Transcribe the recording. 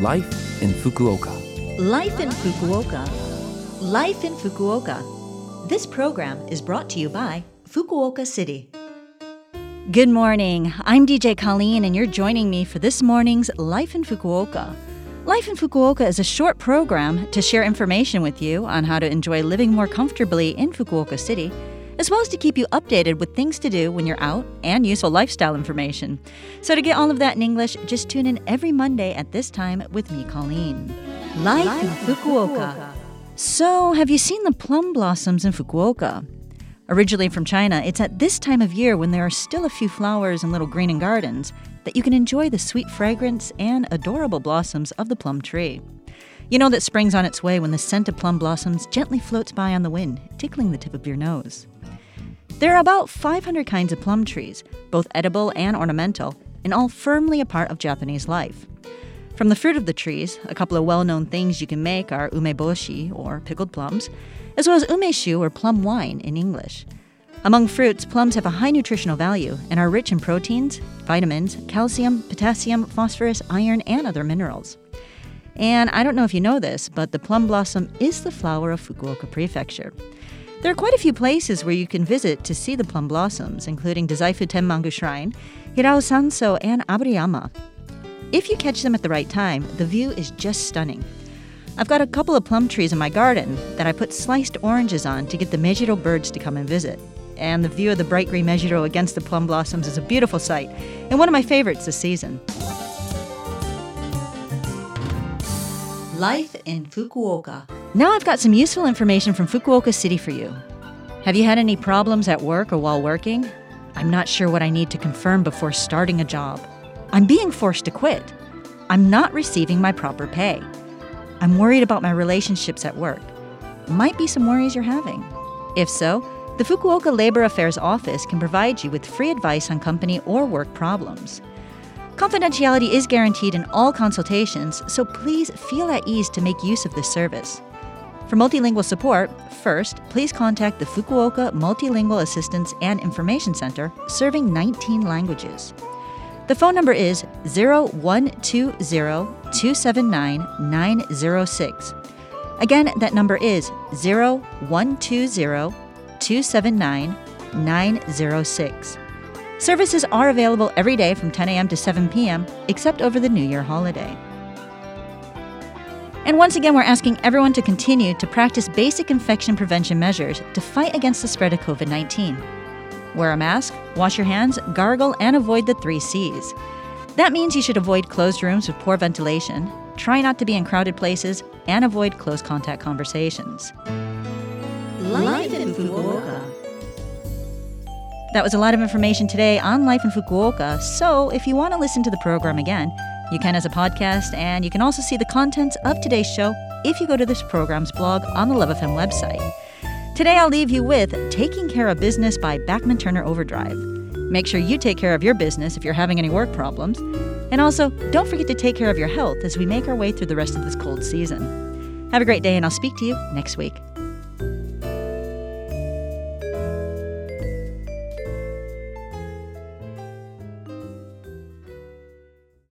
Life in Fukuoka. Life in Fukuoka. Life in Fukuoka. This program is brought to you by Fukuoka City. Good morning. I'm DJ Colleen, and you're joining me for this morning's Life in Fukuoka. Life in Fukuoka is a short program to share information with you on how to enjoy living more comfortably in Fukuoka City, as well as to keep you updated with things to do when you're out and useful lifestyle information. So, to get all of that in English, just tune in every Monday at this time with me, Colleen. Life, in Fukuoka. So, have you seen the plum blossoms in Fukuoka? Originally from China, it's at this time of year when there are still a few flowers and little green greening gardens that you can enjoy the sweet fragrance and adorable blossoms of the plum tree. You know that spring's on its way when the scent of plum blossoms gently floats by on the wind, tickling the tip of your nose. There are about 500 kinds of plum trees, both edible and ornamental, and all firmly a part of Japanese life. From the fruit of the trees, a couple of well known things you can make are umeboshi, or pickled plums, as well as umeshu, or plum wine in English. Among fruits, plums have a high nutritional value and are rich in proteins, vitamins, calcium, potassium, phosphorus, iron, and other minerals. And I don't know if you know this, but the plum blossom is the flower of Fukuoka Prefecture. There are quite a few places where you can visit to see the plum blossoms, including Dazaifu Tenmangu Shrine, Hirao Sanso, and Aburiyama. If you catch them at the right time, the view is just stunning. I've got a couple of plum trees in my garden that I put sliced oranges on to get the Mejiro birds to come and visit. And the view of the bright green Mejiro against the plum blossoms is a beautiful sight, and one of my favorites this season. Life in Fukuoka. Now I've got some useful information from Fukuoka City for you. Have you had any problems at work or while working? I'm not sure what I need to confirm before starting a job. I'm being forced to quit. I'm not receiving my proper pay. I'm worried about my relationships at work. Might be some worries you're having. If so, the Fukuoka Labor Affairs Office can provide you with free advice on company or work problems. Confidentiality is guaranteed in all consultations, so please feel at ease to make use of this service. For multilingual support, first, please contact the Fukuoka Multilingual Assistance and Information Center, serving 19 languages. The phone number is 0120-279-906. Again, that number is 0120-279-906. Services are available every day from 10 a.m. to 7 p.m., except over the New Year holiday. And once again, we're asking everyone to continue to practice basic infection prevention measures to fight against the spread of COVID 19. Wear a mask, wash your hands, gargle, and avoid the three C's. That means you should avoid closed rooms with poor ventilation, try not to be in crowded places, and avoid close contact conversations. Life in Fukuoka. That was a lot of information today on life in Fukuoka, so if you want to listen to the program again, you can as a podcast, and you can also see the contents of today's show if you go to this program's blog on the Love FM website. Today, I'll leave you with Taking Care of Business by Bachman Turner Overdrive. Make sure you take care of your business if you're having any work problems. And also, don't forget to take care of your health as we make our way through the rest of this cold season. Have a great day, and I'll speak to you next week.